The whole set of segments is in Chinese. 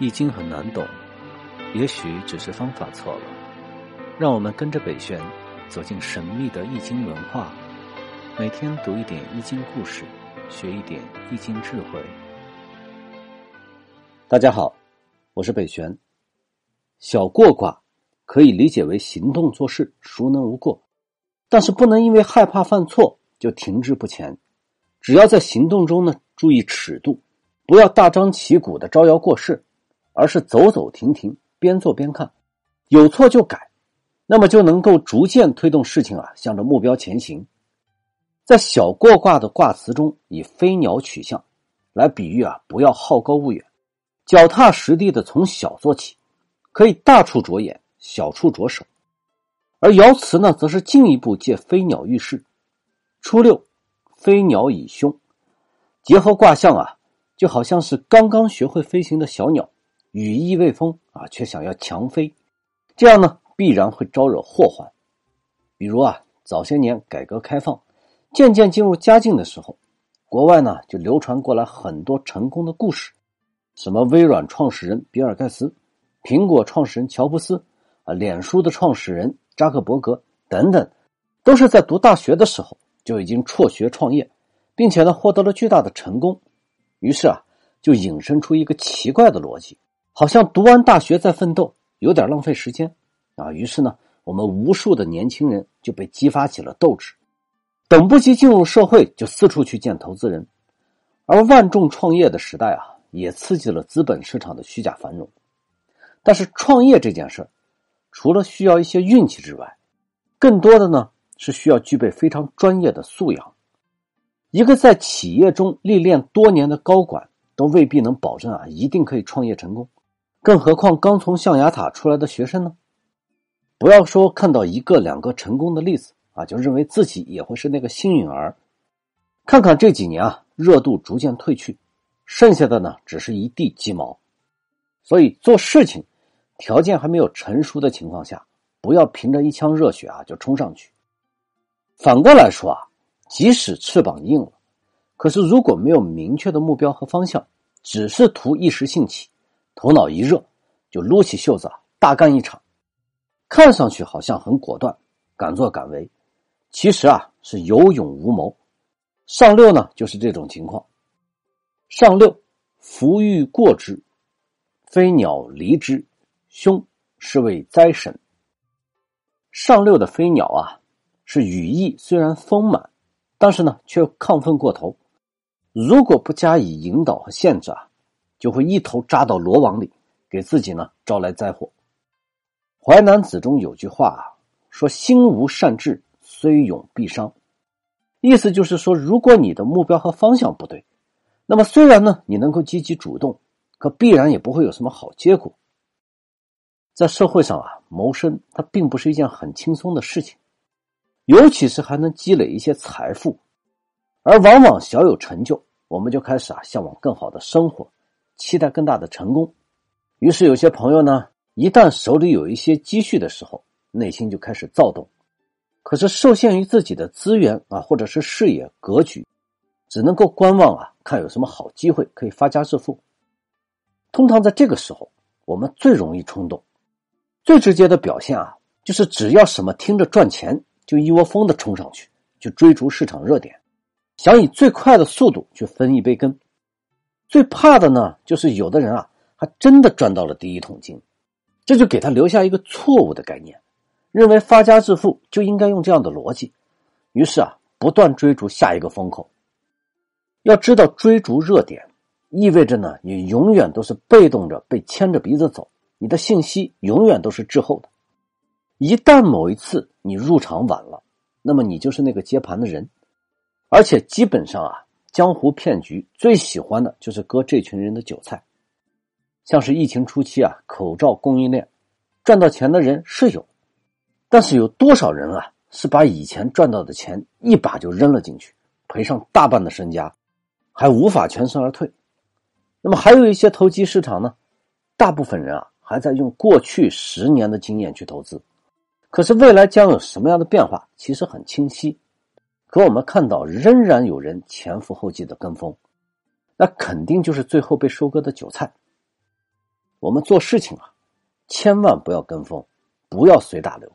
易经很难懂，也许只是方法错了。让我们跟着北玄走进神秘的易经文化，每天读一点易经故事，学一点易经智慧。大家好，我是北玄。小过卦可以理解为行动做事孰能无过，但是不能因为害怕犯错就停滞不前。只要在行动中呢，注意尺度，不要大张旗鼓的招摇过市。而是走走停停，边做边看，有错就改，那么就能够逐渐推动事情啊，向着目标前行。在小过卦的卦辞中，以飞鸟取象，来比喻啊，不要好高骛远，脚踏实地的从小做起，可以大处着眼，小处着手。而爻辞呢，则是进一步借飞鸟喻事。初六，飞鸟以凶，结合卦象啊，就好像是刚刚学会飞行的小鸟。羽翼未丰啊，却想要强飞，这样呢必然会招惹祸患。比如啊，早些年改革开放渐渐进入佳境的时候，国外呢就流传过来很多成功的故事，什么微软创始人比尔盖茨、苹果创始人乔布斯啊、脸书的创始人扎克伯格等等，都是在读大学的时候就已经辍学创业，并且呢获得了巨大的成功。于是啊，就引申出一个奇怪的逻辑。好像读完大学再奋斗有点浪费时间啊！于是呢，我们无数的年轻人就被激发起了斗志，等不及进入社会就四处去见投资人。而万众创业的时代啊，也刺激了资本市场的虚假繁荣。但是创业这件事，除了需要一些运气之外，更多的呢是需要具备非常专业的素养。一个在企业中历练多年的高管，都未必能保证啊一定可以创业成功。更何况刚从象牙塔出来的学生呢？不要说看到一个两个成功的例子啊，就认为自己也会是那个幸运儿。看看这几年啊，热度逐渐褪去，剩下的呢只是一地鸡毛。所以做事情，条件还没有成熟的情况下，不要凭着一腔热血啊就冲上去。反过来说啊，即使翅膀硬了，可是如果没有明确的目标和方向，只是图一时兴起。头脑一热，就撸起袖子大干一场，看上去好像很果断，敢作敢为，其实啊是有勇无谋。上六呢就是这种情况。上六，福欲过之，飞鸟离之，凶，是谓灾神。上六的飞鸟啊，是羽翼虽然丰满，但是呢却亢奋过头，如果不加以引导和限制啊。就会一头扎到罗网里，给自己呢招来灾祸。《淮南子》中有句话啊，说：“心无善志，虽勇必伤。”意思就是说，如果你的目标和方向不对，那么虽然呢你能够积极主动，可必然也不会有什么好结果。在社会上啊，谋生它并不是一件很轻松的事情，尤其是还能积累一些财富，而往往小有成就，我们就开始啊向往更好的生活。期待更大的成功，于是有些朋友呢，一旦手里有一些积蓄的时候，内心就开始躁动。可是受限于自己的资源啊，或者是视野格局，只能够观望啊，看有什么好机会可以发家致富。通常在这个时候，我们最容易冲动，最直接的表现啊，就是只要什么听着赚钱，就一窝蜂的冲上去，去追逐市场热点，想以最快的速度去分一杯羹。最怕的呢，就是有的人啊，还真的赚到了第一桶金，这就给他留下一个错误的概念，认为发家致富就应该用这样的逻辑，于是啊，不断追逐下一个风口。要知道，追逐热点意味着呢，你永远都是被动着被牵着鼻子走，你的信息永远都是滞后的。一旦某一次你入场晚了，那么你就是那个接盘的人，而且基本上啊。江湖骗局最喜欢的就是割这群人的韭菜，像是疫情初期啊，口罩供应链赚到钱的人是有，但是有多少人啊是把以前赚到的钱一把就扔了进去，赔上大半的身家，还无法全身而退？那么还有一些投机市场呢，大部分人啊还在用过去十年的经验去投资，可是未来将有什么样的变化，其实很清晰。可我们看到，仍然有人前赴后继的跟风，那肯定就是最后被收割的韭菜。我们做事情啊，千万不要跟风，不要随大流。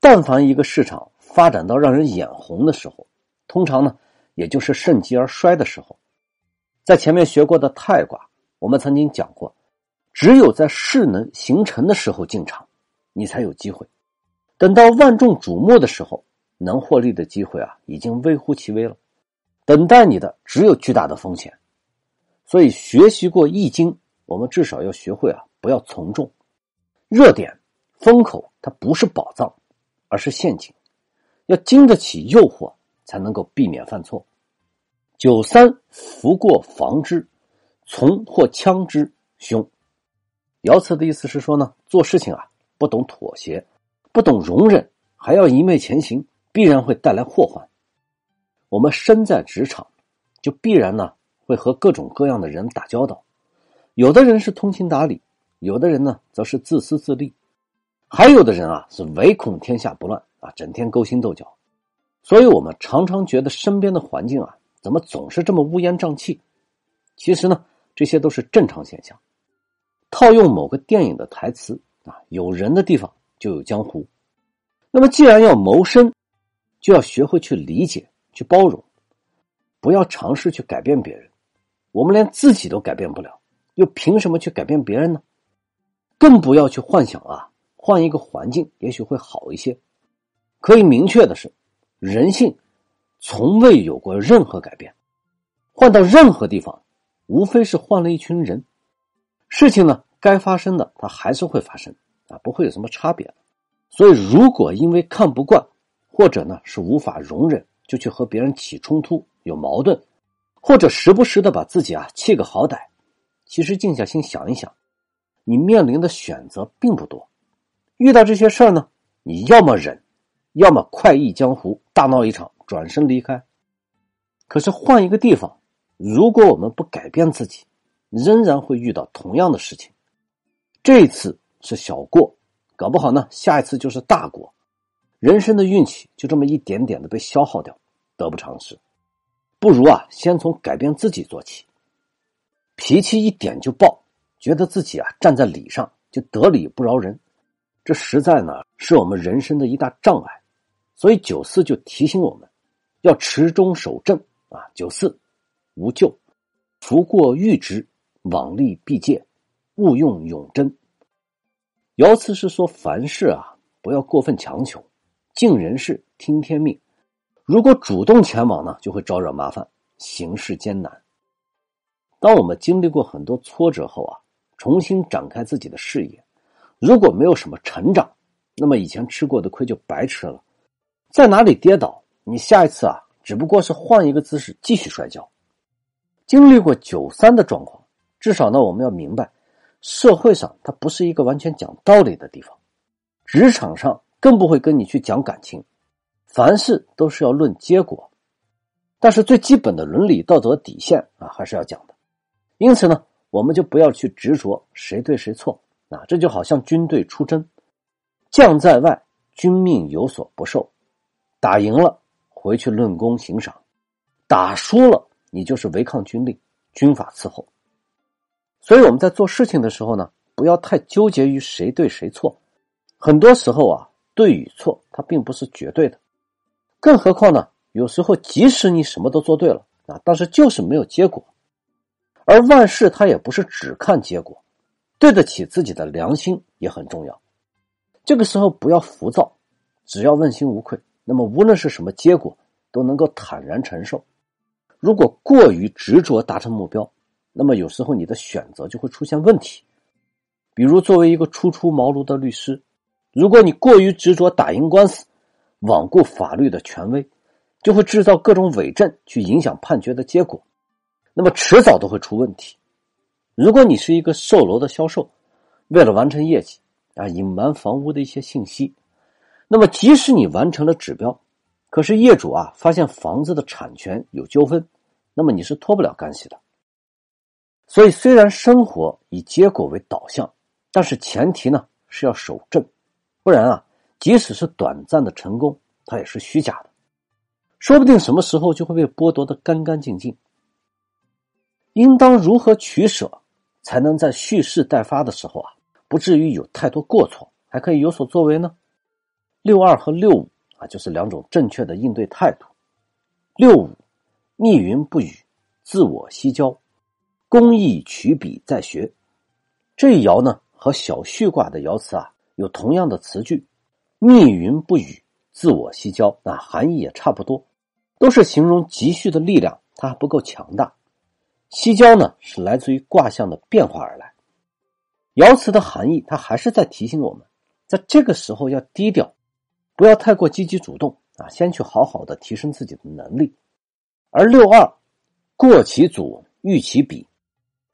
但凡一个市场发展到让人眼红的时候，通常呢，也就是盛极而衰的时候。在前面学过的太卦，我们曾经讲过，只有在势能形成的时候进场，你才有机会。等到万众瞩目的时候，能获利的机会啊，已经微乎其微了。等待你的只有巨大的风险。所以，学习过《易经》，我们至少要学会啊，不要从众。热点、风口，它不是宝藏，而是陷阱。要经得起诱惑，才能够避免犯错。九三福过防之，从或枪之凶。爻辞的意思是说呢，做事情啊，不懂妥协，不懂容忍，还要一昧前行，必然会带来祸患。我们身在职场，就必然呢。会和各种各样的人打交道，有的人是通情达理，有的人呢则是自私自利，还有的人啊是唯恐天下不乱啊，整天勾心斗角。所以我们常常觉得身边的环境啊，怎么总是这么乌烟瘴气？其实呢，这些都是正常现象。套用某个电影的台词啊，有人的地方就有江湖。那么既然要谋生，就要学会去理解、去包容，不要尝试去改变别人。我们连自己都改变不了，又凭什么去改变别人呢？更不要去幻想啊，换一个环境也许会好一些。可以明确的是，人性从未有过任何改变。换到任何地方，无非是换了一群人。事情呢，该发生的它还是会发生啊，不会有什么差别。所以，如果因为看不惯，或者呢是无法容忍，就去和别人起冲突、有矛盾。或者时不时的把自己啊气个好歹，其实静下心想一想，你面临的选择并不多。遇到这些事儿呢，你要么忍，要么快意江湖，大闹一场，转身离开。可是换一个地方，如果我们不改变自己，仍然会遇到同样的事情。这一次是小过，搞不好呢，下一次就是大过。人生的运气就这么一点点的被消耗掉，得不偿失。不如啊，先从改变自己做起。脾气一点就爆，觉得自己啊站在理上就得理不饶人，这实在呢是我们人生的一大障碍。所以九四就提醒我们，要持中守正啊。九四无咎，福过欲之，往利必戒，勿用永贞。爻辞是说，凡事啊不要过分强求，尽人事，听天命。如果主动前往呢，就会招惹麻烦，行事艰难。当我们经历过很多挫折后啊，重新展开自己的事业，如果没有什么成长，那么以前吃过的亏就白吃了。在哪里跌倒，你下一次啊，只不过是换一个姿势继续摔跤。经历过九三的状况，至少呢，我们要明白，社会上它不是一个完全讲道理的地方，职场上更不会跟你去讲感情。凡事都是要论结果，但是最基本的伦理道德底线啊，还是要讲的。因此呢，我们就不要去执着谁对谁错啊。这就好像军队出征，将在外，军命有所不受。打赢了回去论功行赏，打输了你就是违抗军令，军法伺候。所以我们在做事情的时候呢，不要太纠结于谁对谁错。很多时候啊，对与错它并不是绝对的。更何况呢？有时候即使你什么都做对了啊，但是就是没有结果。而万事它也不是只看结果，对得起自己的良心也很重要。这个时候不要浮躁，只要问心无愧，那么无论是什么结果都能够坦然承受。如果过于执着达成目标，那么有时候你的选择就会出现问题。比如作为一个初出茅庐的律师，如果你过于执着打赢官司。罔顾法律的权威，就会制造各种伪证去影响判决的结果，那么迟早都会出问题。如果你是一个售楼的销售，为了完成业绩啊，隐瞒房屋的一些信息，那么即使你完成了指标，可是业主啊发现房子的产权有纠纷，那么你是脱不了干系的。所以，虽然生活以结果为导向，但是前提呢是要守正，不然啊。即使是短暂的成功，它也是虚假的，说不定什么时候就会被剥夺的干干净净。应当如何取舍，才能在蓄势待发的时候啊，不至于有太多过错，还可以有所作为呢？六二和六五啊，就是两种正确的应对态度。六五，密云不语，自我西郊，工艺取笔在学。这一爻呢，和小序卦的爻辞啊，有同样的词句，密云不语，自我西郊，那含义也差不多，都是形容积蓄的力量它还不够强大。西郊呢，是来自于卦象的变化而来。爻辞的含义，它还是在提醒我们，在这个时候要低调。不要太过积极主动啊，先去好好的提升自己的能力。而六二，过其祖，欲其彼，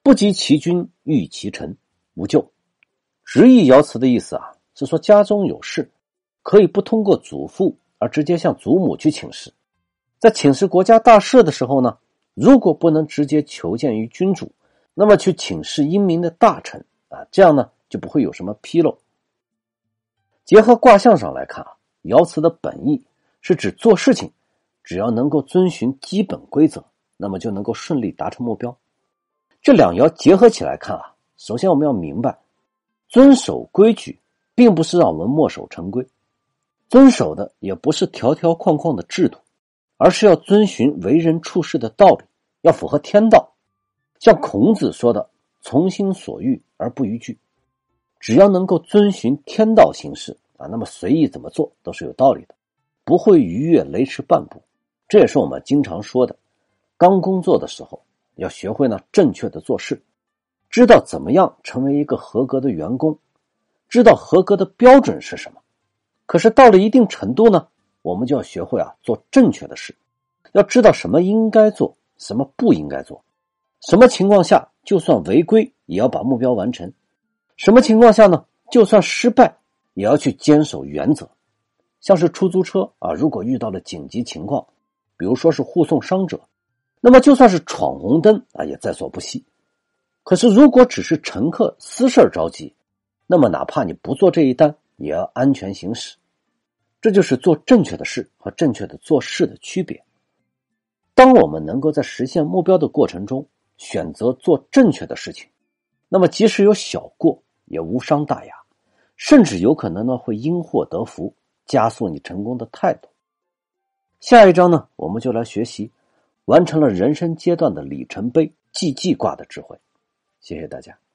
不及其君，欲其臣，无咎。直译爻辞的意思啊，是说家中有事，可以不通过祖父，而直接向祖母去请示。在请示国家大事的时候呢，如果不能直接求见于君主，那么去请示英明的大臣啊，这样呢就不会有什么纰漏。结合卦象上来看啊。爻辞的本意是指做事情，只要能够遵循基本规则，那么就能够顺利达成目标。这两爻结合起来看啊，首先我们要明白，遵守规矩并不是让我们墨守成规，遵守的也不是条条框框的制度，而是要遵循为人处事的道理，要符合天道。像孔子说的“从心所欲而不逾矩”，只要能够遵循天道行事。啊，那么随意怎么做都是有道理的，不会逾越雷池半步。这也是我们经常说的，刚工作的时候要学会呢正确的做事，知道怎么样成为一个合格的员工，知道合格的标准是什么。可是到了一定程度呢，我们就要学会啊做正确的事，要知道什么应该做，什么不应该做，什么情况下就算违规也要把目标完成，什么情况下呢就算失败。也要去坚守原则，像是出租车啊，如果遇到了紧急情况，比如说是护送伤者，那么就算是闯红灯啊，也在所不惜。可是如果只是乘客私事着急，那么哪怕你不做这一单，也要安全行驶。这就是做正确的事和正确的做事的区别。当我们能够在实现目标的过程中选择做正确的事情，那么即使有小过，也无伤大雅。甚至有可能呢会因祸得福，加速你成功的态度。下一章呢，我们就来学习完成了人生阶段的里程碑，既济卦的智慧。谢谢大家。